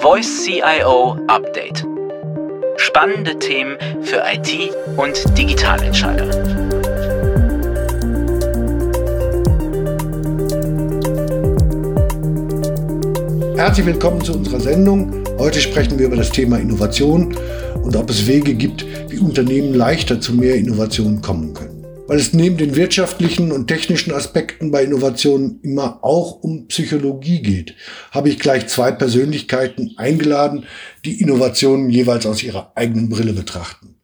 Voice CIO Update. Spannende Themen für IT und Digitalentscheider. Herzlich willkommen zu unserer Sendung. Heute sprechen wir über das Thema Innovation und ob es Wege gibt, wie Unternehmen leichter zu mehr Innovation kommen können weil es neben den wirtschaftlichen und technischen Aspekten bei Innovationen immer auch um Psychologie geht, habe ich gleich zwei Persönlichkeiten eingeladen, die Innovationen jeweils aus ihrer eigenen Brille betrachten.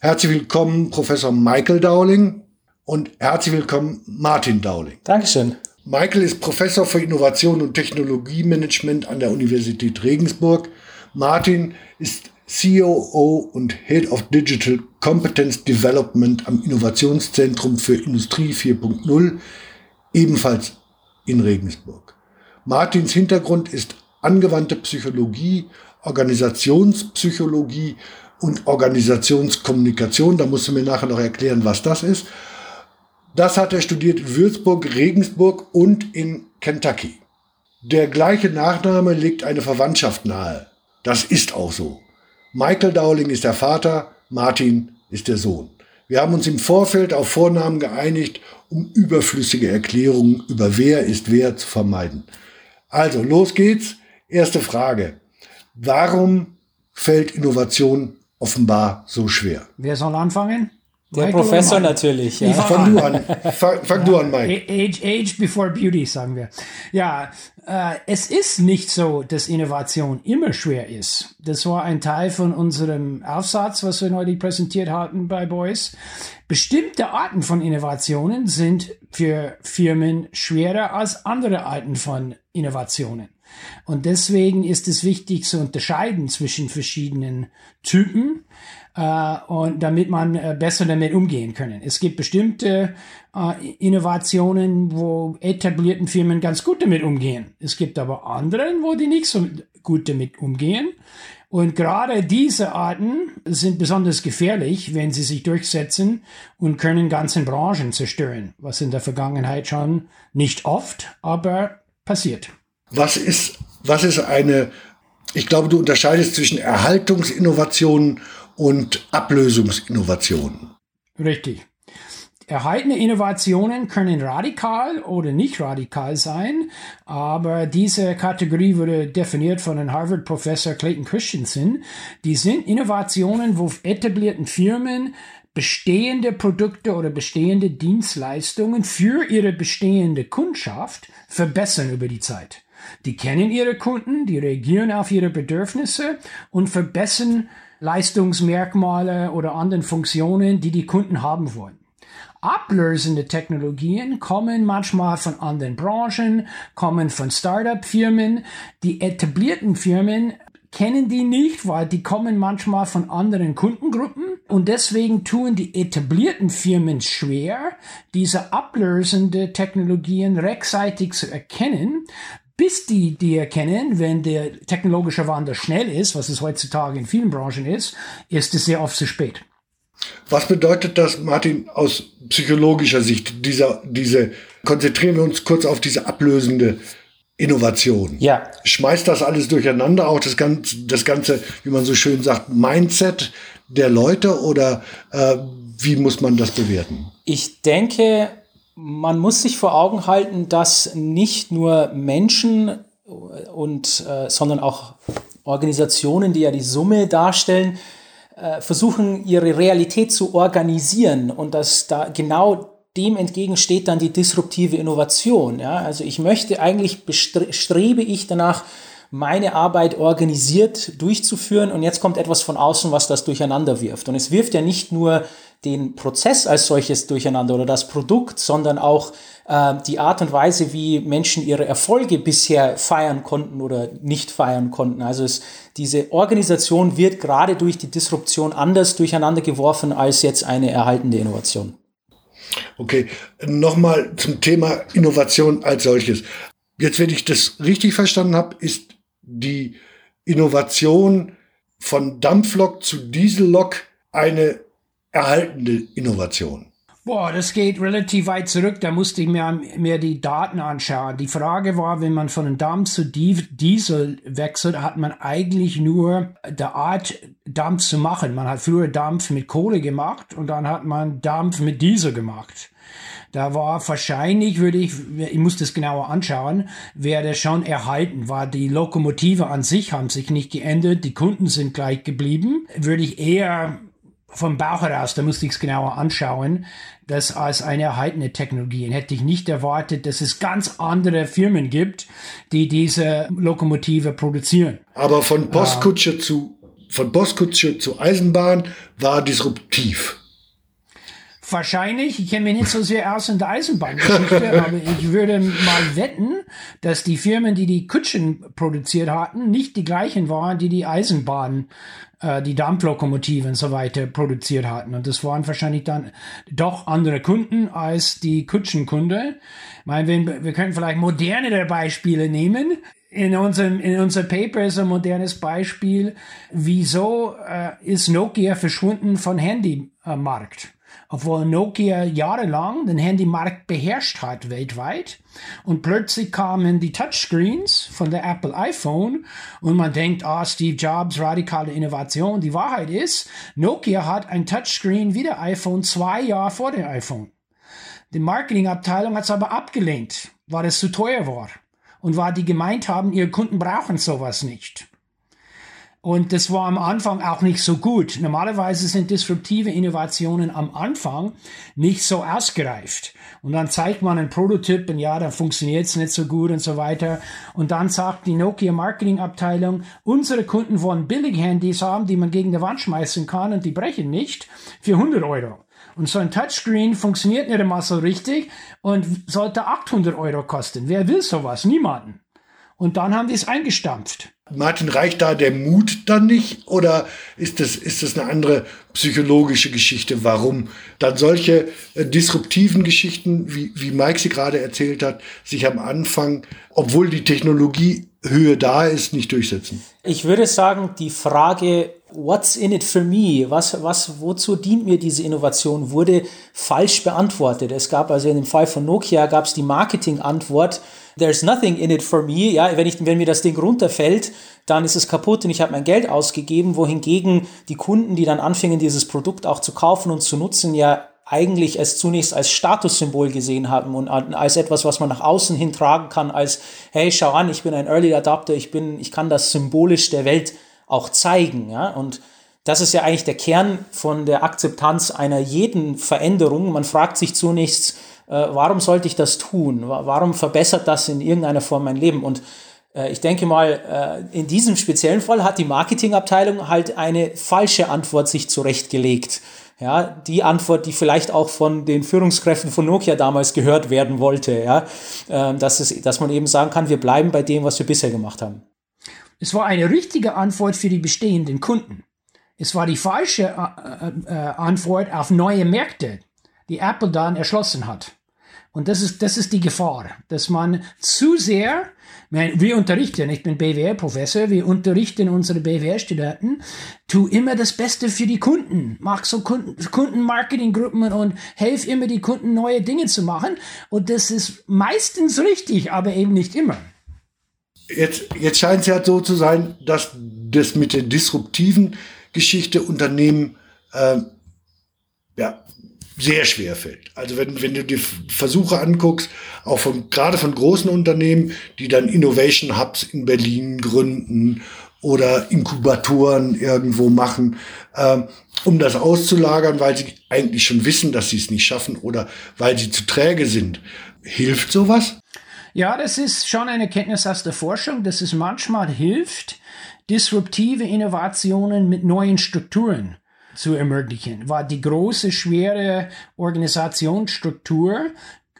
Herzlich willkommen Professor Michael Dowling und herzlich willkommen Martin Dowling. Dankeschön. Michael ist Professor für Innovation und Technologiemanagement an der Universität Regensburg. Martin ist COO und Head of Digital Competence Development am Innovationszentrum für Industrie 4.0, ebenfalls in Regensburg. Martins Hintergrund ist angewandte Psychologie, Organisationspsychologie und Organisationskommunikation. Da musst du mir nachher noch erklären, was das ist. Das hat er studiert in Würzburg, Regensburg und in Kentucky. Der gleiche Nachname legt eine Verwandtschaft nahe. Das ist auch so. Michael Dowling ist der Vater, Martin ist der Sohn. Wir haben uns im Vorfeld auf Vornamen geeinigt, um überflüssige Erklärungen über wer ist wer zu vermeiden. Also, los geht's. Erste Frage. Warum fällt Innovation offenbar so schwer? Wer soll anfangen? Der Michael Professor natürlich. Ja. Fang du an. Fang, fang ja, du an, Mike. Age, age before beauty, sagen wir. Ja, äh, es ist nicht so, dass Innovation immer schwer ist. Das war ein Teil von unserem Aufsatz, was wir neulich präsentiert hatten bei Boys. Bestimmte Arten von Innovationen sind für Firmen schwerer als andere Arten von Innovationen. Und deswegen ist es wichtig zu unterscheiden zwischen verschiedenen Typen äh, und damit man äh, besser damit umgehen können. Es gibt bestimmte äh, Innovationen, wo etablierten Firmen ganz gut damit umgehen. Es gibt aber anderen, wo die nicht so gut damit umgehen. Und gerade diese Arten sind besonders gefährlich, wenn sie sich durchsetzen und können ganzen Branchen zerstören, was in der Vergangenheit schon nicht oft, aber passiert. Was ist, was ist eine, ich glaube, du unterscheidest zwischen Erhaltungsinnovationen und Ablösungsinnovationen. Richtig. Erhaltene Innovationen können radikal oder nicht radikal sein, aber diese Kategorie wurde definiert von einem Harvard-Professor Clayton Christensen. Die sind Innovationen, wo etablierten Firmen bestehende Produkte oder bestehende Dienstleistungen für ihre bestehende Kundschaft verbessern über die Zeit. Die kennen ihre Kunden, die reagieren auf ihre Bedürfnisse und verbessern Leistungsmerkmale oder anderen Funktionen, die die Kunden haben wollen. Ablösende Technologien kommen manchmal von anderen Branchen, kommen von Startup-Firmen. Die etablierten Firmen kennen die nicht, weil die kommen manchmal von anderen Kundengruppen und deswegen tun die etablierten Firmen schwer, diese ablösende Technologien rechtzeitig zu erkennen, bis die die erkennen, wenn der technologische Wandel schnell ist, was es heutzutage in vielen Branchen ist, ist es sehr oft zu spät. Was bedeutet das, Martin, aus psychologischer Sicht, dieser, diese, konzentrieren wir uns kurz auf diese ablösende Innovation. Ja. Schmeißt das alles durcheinander, auch das ganze, das ganze, wie man so schön sagt, Mindset der Leute oder äh, wie muss man das bewerten? Ich denke, man muss sich vor Augen halten, dass nicht nur Menschen und äh, sondern auch Organisationen, die ja die Summe darstellen, äh, versuchen ihre Realität zu organisieren und dass da genau dem entgegensteht dann die disruptive Innovation. Ja? Also ich möchte eigentlich strebe ich danach meine Arbeit organisiert durchzuführen und jetzt kommt etwas von außen, was das durcheinander wirft. Und es wirft ja nicht nur den Prozess als solches durcheinander oder das Produkt, sondern auch äh, die Art und Weise, wie Menschen ihre Erfolge bisher feiern konnten oder nicht feiern konnten. Also es, diese Organisation wird gerade durch die Disruption anders durcheinander geworfen als jetzt eine erhaltende Innovation. Okay, nochmal zum Thema Innovation als solches. Jetzt, wenn ich das richtig verstanden habe, ist die Innovation von Dampflok zu Diesellok eine erhaltende Innovation. Boah, das geht relativ weit zurück. Da musste ich mir, mir die Daten anschauen. Die Frage war, wenn man von Dampf zu Diesel wechselt, hat man eigentlich nur der Art, Dampf zu machen. Man hat früher Dampf mit Kohle gemacht und dann hat man Dampf mit Diesel gemacht. Da war wahrscheinlich, würde ich, ich muss das genauer anschauen, wäre schon erhalten, war die Lokomotive an sich haben sich nicht geändert, die Kunden sind gleich geblieben. Würde ich eher vom Bauch heraus, da musste ich es genauer anschauen, das als eine erhaltene Technologie. Und hätte ich nicht erwartet, dass es ganz andere Firmen gibt, die diese Lokomotive produzieren. Aber von Postkutsche äh, zu von Postkutsche zu Eisenbahn war disruptiv. Wahrscheinlich, ich kenne mich nicht so sehr aus in der Eisenbahngeschichte, aber ich würde mal wetten, dass die Firmen, die die Kutschen produziert hatten, nicht die gleichen waren, die die Eisenbahn äh, die Dampflokomotive und so weiter produziert hatten. Und das waren wahrscheinlich dann doch andere Kunden als die Kutschenkunde. Ich meine, wir, wir können vielleicht modernere Beispiele nehmen. In unserem, in unserem Paper ist ein modernes Beispiel, wieso äh, ist Nokia verschwunden von Handymarkt? Obwohl Nokia jahrelang den Handymarkt beherrscht hat weltweit. Und plötzlich kamen die Touchscreens von der Apple iPhone und man denkt, ah, Steve Jobs, radikale Innovation. Die Wahrheit ist, Nokia hat ein Touchscreen wie der iPhone zwei Jahre vor dem iPhone. Die Marketingabteilung hat es aber abgelehnt, weil es zu teuer war und weil die gemeint haben, ihre Kunden brauchen sowas nicht. Und das war am Anfang auch nicht so gut. Normalerweise sind disruptive Innovationen am Anfang nicht so ausgereift. Und dann zeigt man einen Prototyp und ja, dann funktioniert es nicht so gut und so weiter. Und dann sagt die Nokia Marketing Abteilung, unsere Kunden wollen billig Handys haben, die man gegen die Wand schmeißen kann und die brechen nicht für 100 Euro. Und so ein Touchscreen funktioniert nicht immer so richtig und sollte 800 Euro kosten. Wer will sowas? Niemanden. Und dann haben die es eingestampft. Martin, reicht da der Mut dann nicht? Oder ist das, ist das eine andere psychologische Geschichte, warum dann solche äh, disruptiven Geschichten, wie, wie Mike sie gerade erzählt hat, sich am Anfang, obwohl die Technologiehöhe da ist, nicht durchsetzen? Ich würde sagen, die Frage, what's in it for me? Was, was, wozu dient mir diese Innovation? Wurde falsch beantwortet. Es gab also in dem Fall von Nokia gab es die Marketing-Antwort, there's nothing in it for me. Ja, wenn, ich, wenn mir das Ding runterfällt, dann ist es kaputt und ich habe mein Geld ausgegeben, wohingegen die Kunden, die dann anfingen, dieses Produkt auch zu kaufen und zu nutzen, ja eigentlich es zunächst als Statussymbol gesehen haben und als etwas, was man nach außen hin tragen kann, als hey, schau an, ich bin ein Early Adapter, ich bin, ich kann das symbolisch der Welt auch zeigen, ja, und das ist ja eigentlich der Kern von der Akzeptanz einer jeden Veränderung. Man fragt sich zunächst, warum sollte ich das tun? Warum verbessert das in irgendeiner Form mein Leben? Und äh, ich denke mal, äh, in diesem speziellen Fall hat die Marketingabteilung halt eine falsche Antwort sich zurechtgelegt. Ja, die Antwort, die vielleicht auch von den Führungskräften von Nokia damals gehört werden wollte, ja, ähm, dass, es, dass man eben sagen kann, wir bleiben bei dem, was wir bisher gemacht haben. Es war eine richtige Antwort für die bestehenden Kunden. Es war die falsche äh, äh, Antwort auf neue Märkte, die Apple dann erschlossen hat. Und das ist, das ist die Gefahr, dass man zu sehr, wir unterrichten, ich bin BWL-Professor, wir unterrichten unsere BWL-Studenten, tu immer das Beste für die Kunden, mach so Kunden, Kundenmarketinggruppen und helf immer die Kunden neue Dinge zu machen. Und das ist meistens richtig, aber eben nicht immer. Jetzt, jetzt scheint es ja so zu sein, dass das mit der disruptiven Geschichte Unternehmen äh, ja, sehr schwer fällt. Also wenn, wenn du die Versuche anguckst, auch von, gerade von großen Unternehmen, die dann Innovation Hubs in Berlin gründen oder Inkubatoren irgendwo machen, ähm, um das auszulagern, weil sie eigentlich schon wissen, dass sie es nicht schaffen oder weil sie zu träge sind. Hilft sowas? Ja, das ist schon eine Kenntnis aus der Forschung, dass es manchmal hilft, disruptive Innovationen mit neuen Strukturen zu ermöglichen, weil die große, schwere Organisationsstruktur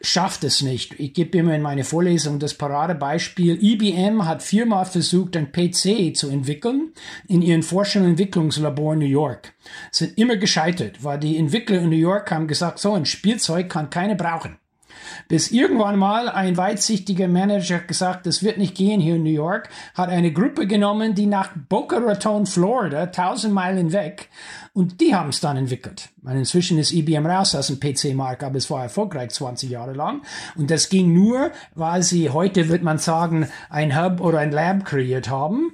schafft es nicht. Ich gebe immer in meine Vorlesung das Paradebeispiel. IBM hat viermal versucht, ein PC zu entwickeln in ihren Forschung- und Entwicklungslabor in New York. Sind immer gescheitert, weil die Entwickler in New York haben gesagt, so ein Spielzeug kann keiner brauchen. Bis irgendwann mal ein weitsichtiger Manager gesagt, das wird nicht gehen hier in New York, hat eine Gruppe genommen, die nach Boca Raton, Florida, tausend Meilen weg, und die haben es dann entwickelt. Meine, inzwischen ist IBM raus aus dem PC-Markt, aber es war erfolgreich 20 Jahre lang. Und das ging nur, weil sie heute, wird man sagen, ein Hub oder ein Lab kreiert haben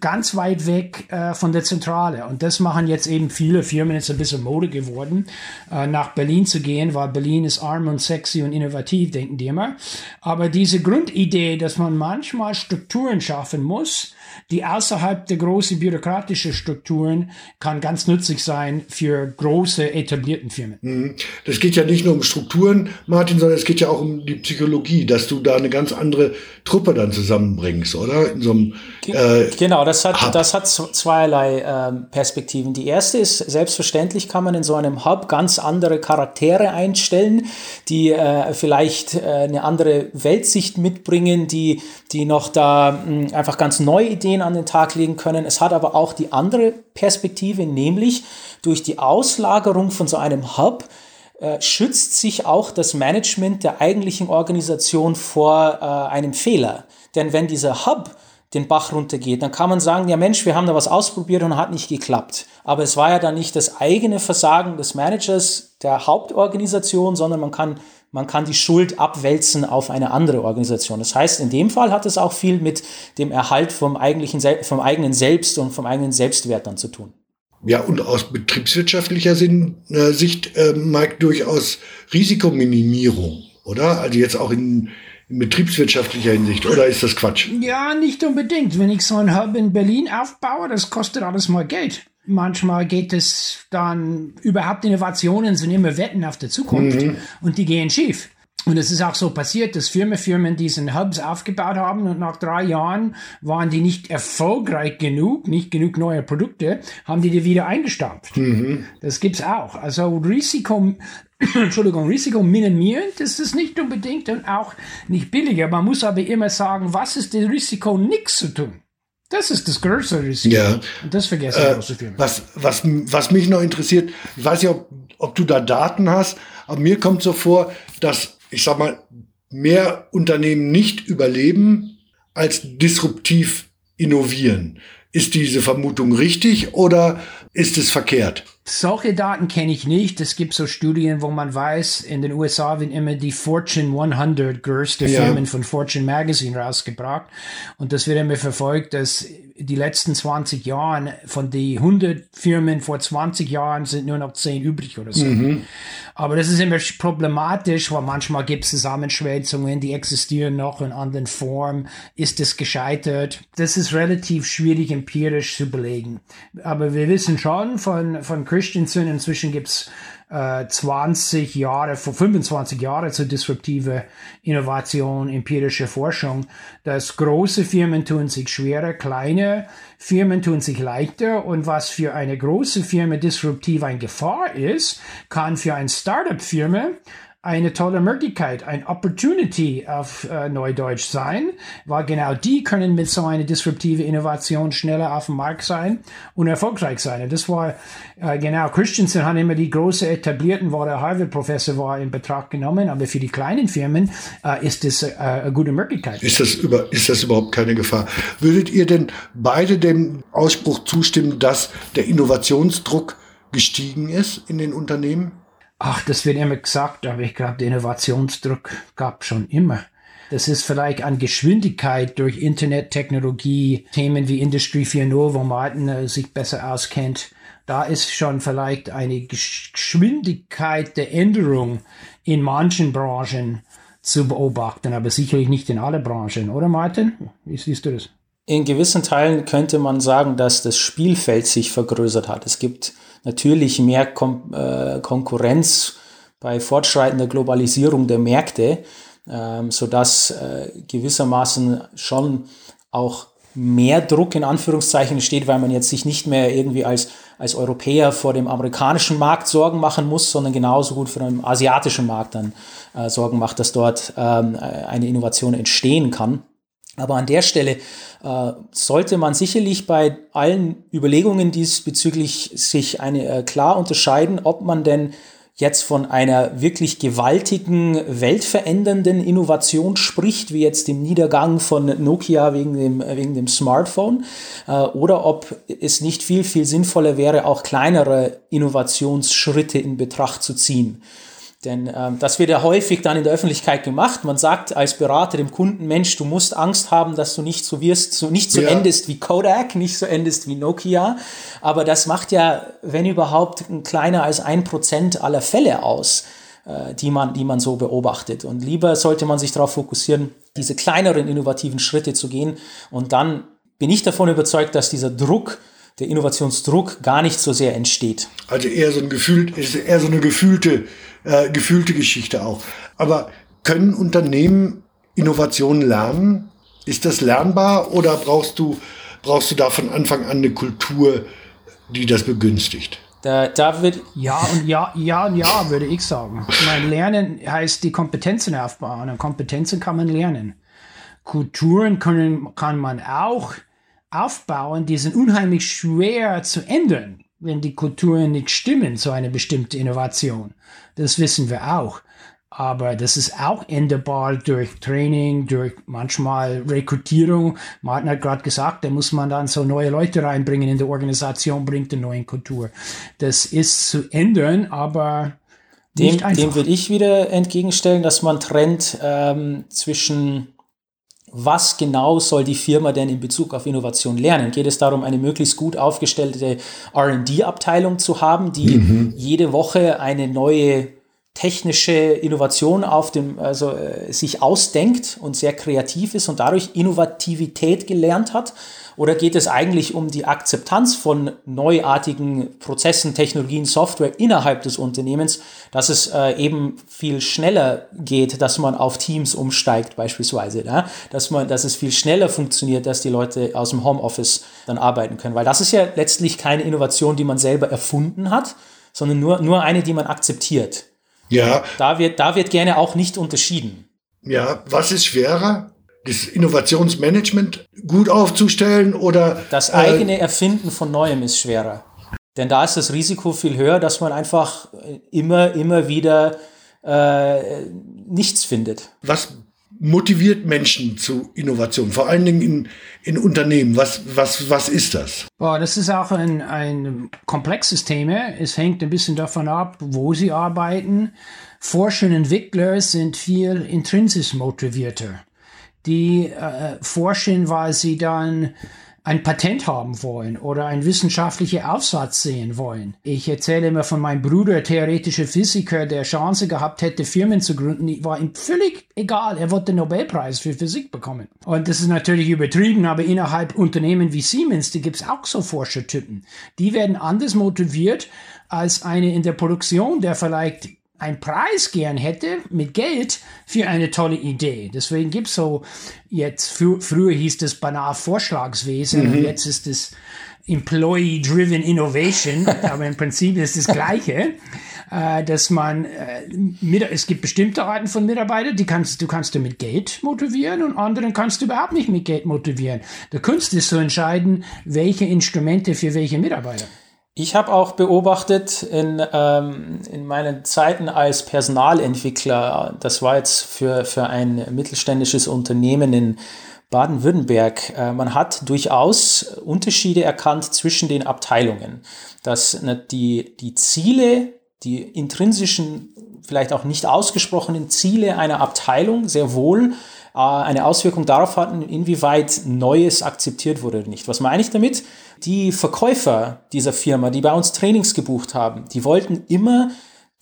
ganz weit weg äh, von der Zentrale. Und das machen jetzt eben viele Firmen, jetzt ein bisschen Mode geworden, äh, nach Berlin zu gehen, weil Berlin ist arm und sexy und innovativ, denken die immer. Aber diese Grundidee, dass man manchmal Strukturen schaffen muss, die außerhalb der großen bürokratischen Strukturen kann ganz nützlich sein für große etablierten Firmen. Mhm. Das geht ja nicht nur um Strukturen, Martin, sondern es geht ja auch um die Psychologie, dass du da eine ganz andere Truppe dann zusammenbringst, oder? In so einem, äh, genau, das hat, das hat zweierlei äh, Perspektiven. Die erste ist, selbstverständlich kann man in so einem Hub ganz andere Charaktere einstellen, die äh, vielleicht äh, eine andere Weltsicht mitbringen, die, die noch da mh, einfach ganz neue Ideen an den Tag legen können. Es hat aber auch die andere Perspektive, nämlich durch die Auslagerung von so einem Hub äh, schützt sich auch das Management der eigentlichen Organisation vor äh, einem Fehler. Denn wenn dieser Hub den Bach runtergeht, dann kann man sagen, ja Mensch, wir haben da was ausprobiert und hat nicht geklappt. Aber es war ja dann nicht das eigene Versagen des Managers der Hauptorganisation, sondern man kann man kann die Schuld abwälzen auf eine andere Organisation. Das heißt, in dem Fall hat es auch viel mit dem Erhalt vom, eigentlichen, vom eigenen Selbst und vom eigenen Selbstwert dann zu tun. Ja, und aus betriebswirtschaftlicher äh, Sicht, äh, Mike, durchaus Risikominimierung, oder? Also jetzt auch in, in betriebswirtschaftlicher Hinsicht, oder ist das Quatsch? Ja, nicht unbedingt. Wenn ich so ein Hub in Berlin aufbaue, das kostet alles mal Geld. Manchmal geht es dann, überhaupt Innovationen sind immer Wetten auf der Zukunft mhm. und die gehen schief. Und es ist auch so passiert, dass Firmen, Firmen diesen Hubs aufgebaut haben und nach drei Jahren waren die nicht erfolgreich genug, nicht genug neue Produkte, haben die die wieder eingestampft. Mhm. Das gibt's auch. Also Risiko, Entschuldigung, Risiko minimierend ist es nicht unbedingt und auch nicht billiger. Man muss aber immer sagen, was ist das Risiko, nichts zu tun? Das ist das größere Risiko. Ja. Und das vergessen äh, große Firmen. Was, was, was mich noch interessiert, ich weiß nicht, ob, ob du da Daten hast, aber mir kommt so vor, dass, ich sag mal, mehr Unternehmen nicht überleben, als disruptiv innovieren. Ist diese Vermutung richtig oder ist es verkehrt? Solche Daten kenne ich nicht. Es gibt so Studien, wo man weiß, in den USA werden immer die Fortune 100 größte ja. Firmen von Fortune Magazine rausgebracht. Und das wird immer verfolgt, dass die letzten 20 Jahren von den 100 Firmen vor 20 Jahren sind nur noch 10 übrig oder so. Mhm. Aber das ist immer problematisch, weil manchmal gibt es Zusammenschwälzungen, die existieren noch in anderen Formen. Ist es gescheitert? Das ist relativ schwierig empirisch zu belegen. Aber wir wissen schon von, von Christensen, inzwischen gibt's äh, 20 Jahre, vor 25 Jahre zur disruptive Innovation, empirische Forschung, dass große Firmen tun sich schwerer, kleine Firmen tun sich leichter. Und was für eine große Firma disruptiv eine Gefahr ist, kann für eine Startup-Firma eine tolle Möglichkeit, ein Opportunity auf äh, Neudeutsch sein, weil genau die können mit so einer disruptive Innovation schneller auf dem Markt sein und erfolgreich sein. Und das war äh, genau, Christensen hat immer die große etablierten, wo der Harvard-Professor war, in Betracht genommen, aber für die kleinen Firmen äh, ist das äh, eine gute Möglichkeit. Ist das, über, ist das überhaupt keine Gefahr? Würdet ihr denn beide dem Ausspruch zustimmen, dass der Innovationsdruck gestiegen ist in den Unternehmen? Ach, das wird immer gesagt, aber ich glaube, der Innovationsdruck gab schon immer. Das ist vielleicht an Geschwindigkeit durch Internettechnologie, Themen wie Industry 4.0, wo Martin äh, sich besser auskennt. Da ist schon vielleicht eine Geschwindigkeit der Änderung in manchen Branchen zu beobachten, aber sicherlich nicht in alle Branchen, oder Martin? Wie siehst du das? In gewissen Teilen könnte man sagen, dass das Spielfeld sich vergrößert hat. Es gibt natürlich mehr Kom äh, Konkurrenz bei fortschreitender Globalisierung der Märkte, ähm, sodass äh, gewissermaßen schon auch mehr Druck in Anführungszeichen steht, weil man jetzt sich nicht mehr irgendwie als, als Europäer vor dem amerikanischen Markt Sorgen machen muss, sondern genauso gut vor dem asiatischen Markt dann äh, Sorgen macht, dass dort ähm, eine Innovation entstehen kann. Aber an der Stelle äh, sollte man sicherlich bei allen Überlegungen diesbezüglich sich eine, äh, klar unterscheiden, ob man denn jetzt von einer wirklich gewaltigen, weltverändernden Innovation spricht, wie jetzt dem Niedergang von Nokia wegen dem, wegen dem Smartphone, äh, oder ob es nicht viel, viel sinnvoller wäre, auch kleinere Innovationsschritte in Betracht zu ziehen. Denn ähm, das wird ja häufig dann in der Öffentlichkeit gemacht. Man sagt als Berater dem Kunden, Mensch, du musst Angst haben, dass du nicht so wirst, so nicht so ja. endest wie Kodak, nicht so endest wie Nokia. Aber das macht ja, wenn überhaupt, kleiner als ein Prozent aller Fälle aus, äh, die, man, die man so beobachtet. Und lieber sollte man sich darauf fokussieren, diese kleineren innovativen Schritte zu gehen. Und dann bin ich davon überzeugt, dass dieser Druck, der Innovationsdruck gar nicht so sehr entsteht. Also eher so ein gefühlt, ist eher so eine gefühlte äh, gefühlte Geschichte auch. Aber können Unternehmen Innovationen lernen? Ist das lernbar oder brauchst du, brauchst du da von Anfang an eine Kultur, die das begünstigt? Da, da wird ja und ja, ja und ja, würde ich sagen. Mein Lernen heißt die Kompetenzen aufbauen und Kompetenzen kann man lernen. Kulturen können, kann man auch aufbauen, die sind unheimlich schwer zu ändern wenn die Kulturen nicht stimmen, so eine bestimmte Innovation. Das wissen wir auch. Aber das ist auch änderbar durch Training, durch manchmal Rekrutierung. Martin hat gerade gesagt, da muss man dann so neue Leute reinbringen in die Organisation, bringt eine neue Kultur. Das ist zu ändern, aber dem, dem würde ich wieder entgegenstellen, dass man trennt ähm, zwischen was genau soll die Firma denn in Bezug auf Innovation lernen? Geht es darum, eine möglichst gut aufgestellte RD-Abteilung zu haben, die mhm. jede Woche eine neue technische Innovation auf dem, also äh, sich ausdenkt und sehr kreativ ist und dadurch Innovativität gelernt hat? Oder geht es eigentlich um die Akzeptanz von neuartigen Prozessen, Technologien, Software innerhalb des Unternehmens, dass es äh, eben viel schneller geht, dass man auf Teams umsteigt beispielsweise, ja? dass man, dass es viel schneller funktioniert, dass die Leute aus dem Homeoffice dann arbeiten können, weil das ist ja letztlich keine Innovation, die man selber erfunden hat, sondern nur, nur eine, die man akzeptiert. Ja. Da wird, da wird gerne auch nicht unterschieden. Ja, was ist schwerer? Das Innovationsmanagement gut aufzustellen oder. Das äh, eigene äh, Erfinden von Neuem ist schwerer. Denn da ist das Risiko viel höher, dass man einfach immer, immer wieder äh, nichts findet. Was motiviert Menschen zu Innovation, vor allen Dingen in, in Unternehmen? Was, was, was ist das? Boah, das ist auch ein, ein komplexes Thema. Es hängt ein bisschen davon ab, wo sie arbeiten. Forscher und Entwickler sind viel intrinsisch motivierter. Die äh, forschen, weil sie dann ein Patent haben wollen oder einen wissenschaftlichen Aufsatz sehen wollen. Ich erzähle immer von meinem Bruder, theoretischer Physiker, der Chance gehabt hätte, Firmen zu gründen. War ihm völlig egal. Er wollte den Nobelpreis für Physik bekommen. Und das ist natürlich übertrieben, aber innerhalb Unternehmen wie Siemens, da gibt's auch so Forschertypen. Die werden anders motiviert als eine in der Produktion, der vielleicht einen Preis gern hätte mit Geld für eine tolle Idee. Deswegen gibt es so jetzt, frü früher hieß das banal Vorschlagswesen mhm. jetzt ist es Employee-Driven Innovation, aber im Prinzip ist das Gleiche, äh, dass man, äh, mit, es gibt bestimmte Arten von Mitarbeitern, die kannst, du kannst du mit Geld motivieren und anderen kannst du überhaupt nicht mit Geld motivieren. Der Kunst ist zu entscheiden, welche Instrumente für welche Mitarbeiter. Ich habe auch beobachtet in, ähm, in meinen Zeiten als Personalentwickler, das war jetzt für, für ein mittelständisches Unternehmen in Baden-Württemberg, äh, man hat durchaus Unterschiede erkannt zwischen den Abteilungen, dass ne, die, die Ziele, die intrinsischen, vielleicht auch nicht ausgesprochenen Ziele einer Abteilung sehr wohl äh, eine Auswirkung darauf hatten, inwieweit Neues akzeptiert wurde oder nicht. Was meine ich damit? Die Verkäufer dieser Firma, die bei uns Trainings gebucht haben, die wollten immer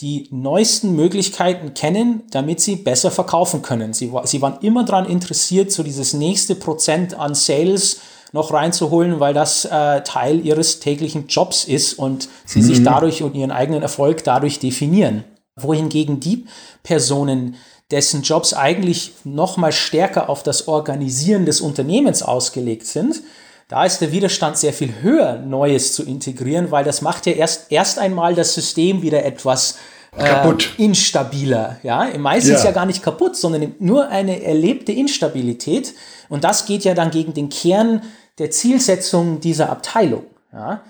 die neuesten Möglichkeiten kennen, damit sie besser verkaufen können. Sie, sie waren immer daran interessiert, so dieses nächste Prozent an Sales noch reinzuholen, weil das äh, Teil ihres täglichen Jobs ist und sie mhm. sich dadurch und ihren eigenen Erfolg dadurch definieren. Wohingegen die Personen, dessen Jobs eigentlich noch mal stärker auf das Organisieren des Unternehmens ausgelegt sind, da ist der Widerstand sehr viel höher, Neues zu integrieren, weil das macht ja erst, erst einmal das System wieder etwas äh, instabiler. Ja, meistens ja. ja gar nicht kaputt, sondern nur eine erlebte Instabilität. Und das geht ja dann gegen den Kern der Zielsetzung dieser Abteilung. Ja?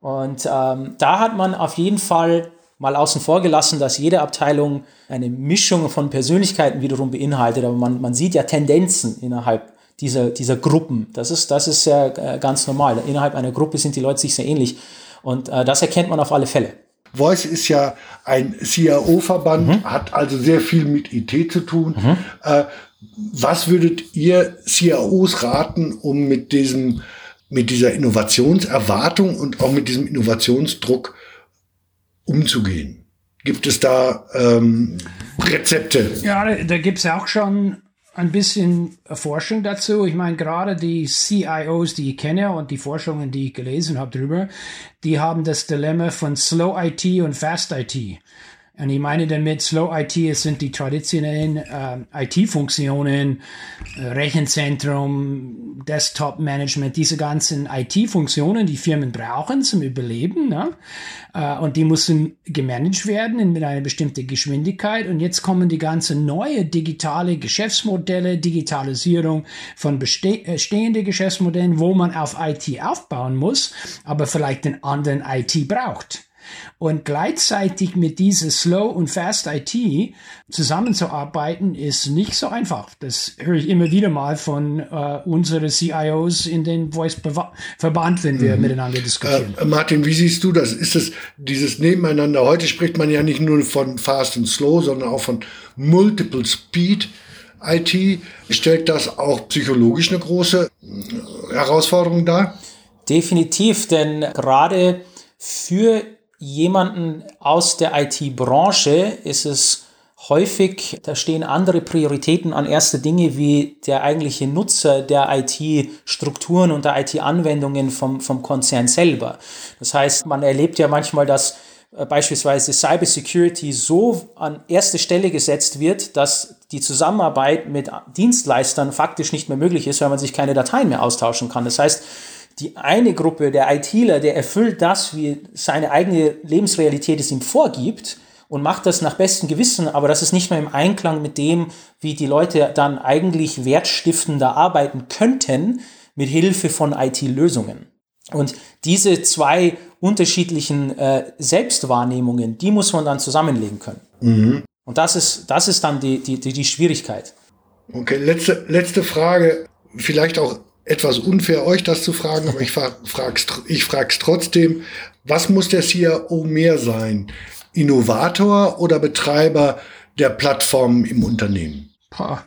Und ähm, da hat man auf jeden Fall Mal außen vor gelassen, dass jede Abteilung eine Mischung von Persönlichkeiten wiederum beinhaltet, aber man, man sieht ja Tendenzen innerhalb dieser, dieser Gruppen. Das ist, das ist ja äh, ganz normal. Innerhalb einer Gruppe sind die Leute sich sehr ähnlich. Und äh, das erkennt man auf alle Fälle. Voice ist ja ein CIO-Verband, mhm. hat also sehr viel mit IT zu tun. Mhm. Äh, was würdet ihr CIOs raten, um mit diesem, mit dieser Innovationserwartung und auch mit diesem Innovationsdruck umzugehen? Gibt es da ähm, Rezepte? Ja, da, da gibt es auch schon ein bisschen Forschung dazu. Ich meine, gerade die CIOs, die ich kenne und die Forschungen, die ich gelesen habe drüber, die haben das Dilemma von Slow IT und Fast IT. Und ich meine damit, Slow IT es sind die traditionellen äh, IT-Funktionen, äh, Rechenzentrum, Desktop-Management, diese ganzen IT-Funktionen, die Firmen brauchen zum Überleben. Ne? Äh, und die müssen gemanagt werden mit einer bestimmten Geschwindigkeit. Und jetzt kommen die ganzen neue digitale Geschäftsmodelle, Digitalisierung von bestehenden äh, Geschäftsmodellen, wo man auf IT aufbauen muss, aber vielleicht den anderen IT braucht. Und gleichzeitig mit dieser Slow und Fast IT zusammenzuarbeiten, ist nicht so einfach. Das höre ich immer wieder mal von äh, unseren CIOs in den Voice-Verband, wenn wir mhm. miteinander diskutieren. Äh, Martin, wie siehst du das? Ist das dieses Nebeneinander? Heute spricht man ja nicht nur von Fast und Slow, sondern auch von Multiple Speed. IT, stellt das auch psychologisch eine große äh, Herausforderung dar? Definitiv, denn gerade für jemanden aus der IT-Branche ist es häufig, da stehen andere Prioritäten an erste Dinge wie der eigentliche Nutzer der IT-Strukturen und der IT-Anwendungen vom, vom Konzern selber. Das heißt, man erlebt ja manchmal, dass äh, beispielsweise Cybersecurity so an erste Stelle gesetzt wird, dass die Zusammenarbeit mit Dienstleistern faktisch nicht mehr möglich ist, weil man sich keine Dateien mehr austauschen kann. Das heißt, die eine Gruppe, der ITler, der erfüllt das, wie seine eigene Lebensrealität es ihm vorgibt und macht das nach bestem Gewissen, aber das ist nicht mehr im Einklang mit dem, wie die Leute dann eigentlich wertstiftender arbeiten könnten mit Hilfe von IT-Lösungen. Und diese zwei unterschiedlichen äh, Selbstwahrnehmungen, die muss man dann zusammenlegen können. Mhm. Und das ist, das ist dann die, die, die, die Schwierigkeit. Okay, letzte, letzte Frage, vielleicht auch etwas unfair, euch das zu fragen, aber ich frage ich frag's trotzdem. Was muss der CIO mehr sein? Innovator oder Betreiber der Plattformen im Unternehmen? Boah.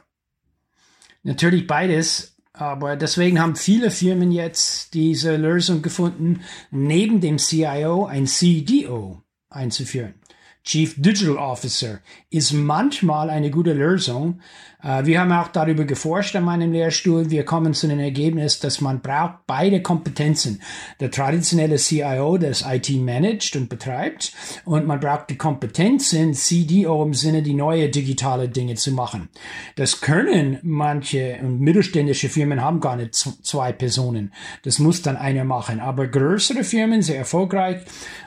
Natürlich beides. Aber deswegen haben viele Firmen jetzt diese Lösung gefunden, neben dem CIO ein CDO einzuführen. Chief Digital Officer ist manchmal eine gute Lösung, wir haben auch darüber geforscht an meinem Lehrstuhl. Wir kommen zu dem Ergebnis, dass man braucht beide Kompetenzen. Der traditionelle CIO, der das IT managt und betreibt, und man braucht die Kompetenzen CDO im Sinne, die neue digitale Dinge zu machen. Das können manche und mittelständische Firmen haben gar nicht zwei Personen. Das muss dann einer machen. Aber größere Firmen, sehr erfolgreich,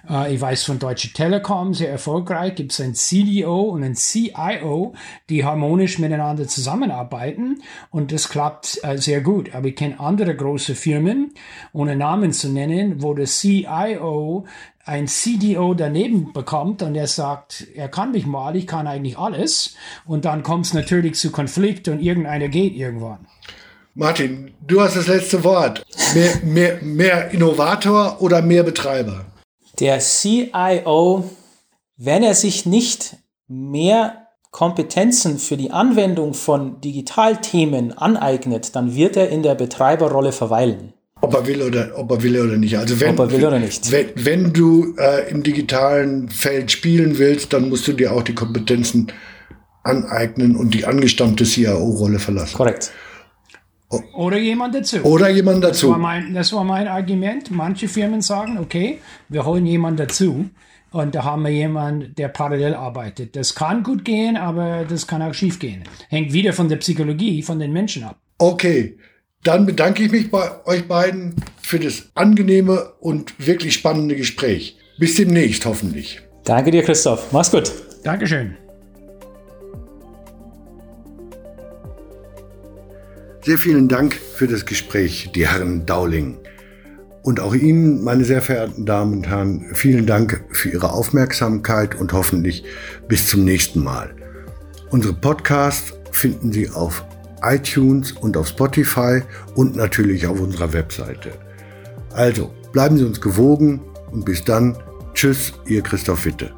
äh, ich weiß von Deutsche Telekom, sehr erfolgreich, gibt es ein CDO und ein CIO, die harmonisch miteinander zusammenarbeiten und das klappt äh, sehr gut. Aber ich kenne andere große Firmen, ohne Namen zu nennen, wo der CIO ein CDO daneben bekommt und er sagt, er kann mich mal, ich kann eigentlich alles. Und dann kommt es natürlich zu Konflikt und irgendeiner geht irgendwann. Martin, du hast das letzte Wort. Mehr, mehr, mehr Innovator oder mehr Betreiber? Der CIO, wenn er sich nicht mehr Kompetenzen für die Anwendung von Digitalthemen aneignet, dann wird er in der Betreiberrolle verweilen. Ob er will oder, ob er will oder nicht. Also wenn, ob er will oder nicht. Wenn, wenn du äh, im digitalen Feld spielen willst, dann musst du dir auch die Kompetenzen aneignen und die angestammte CIO-Rolle verlassen. Korrekt. Oder jemand dazu. Oder jemand dazu. Das war, mein, das war mein Argument. Manche Firmen sagen, okay, wir holen jemanden dazu. Und da haben wir jemanden, der parallel arbeitet. Das kann gut gehen, aber das kann auch schief gehen. Hängt wieder von der Psychologie, von den Menschen ab. Okay, dann bedanke ich mich bei euch beiden für das angenehme und wirklich spannende Gespräch. Bis demnächst hoffentlich. Danke dir, Christoph. Mach's gut. Dankeschön. Sehr vielen Dank für das Gespräch, die Herren Dowling. Und auch Ihnen, meine sehr verehrten Damen und Herren, vielen Dank für Ihre Aufmerksamkeit und hoffentlich bis zum nächsten Mal. Unsere Podcasts finden Sie auf iTunes und auf Spotify und natürlich auf unserer Webseite. Also bleiben Sie uns gewogen und bis dann. Tschüss, Ihr Christoph Witte.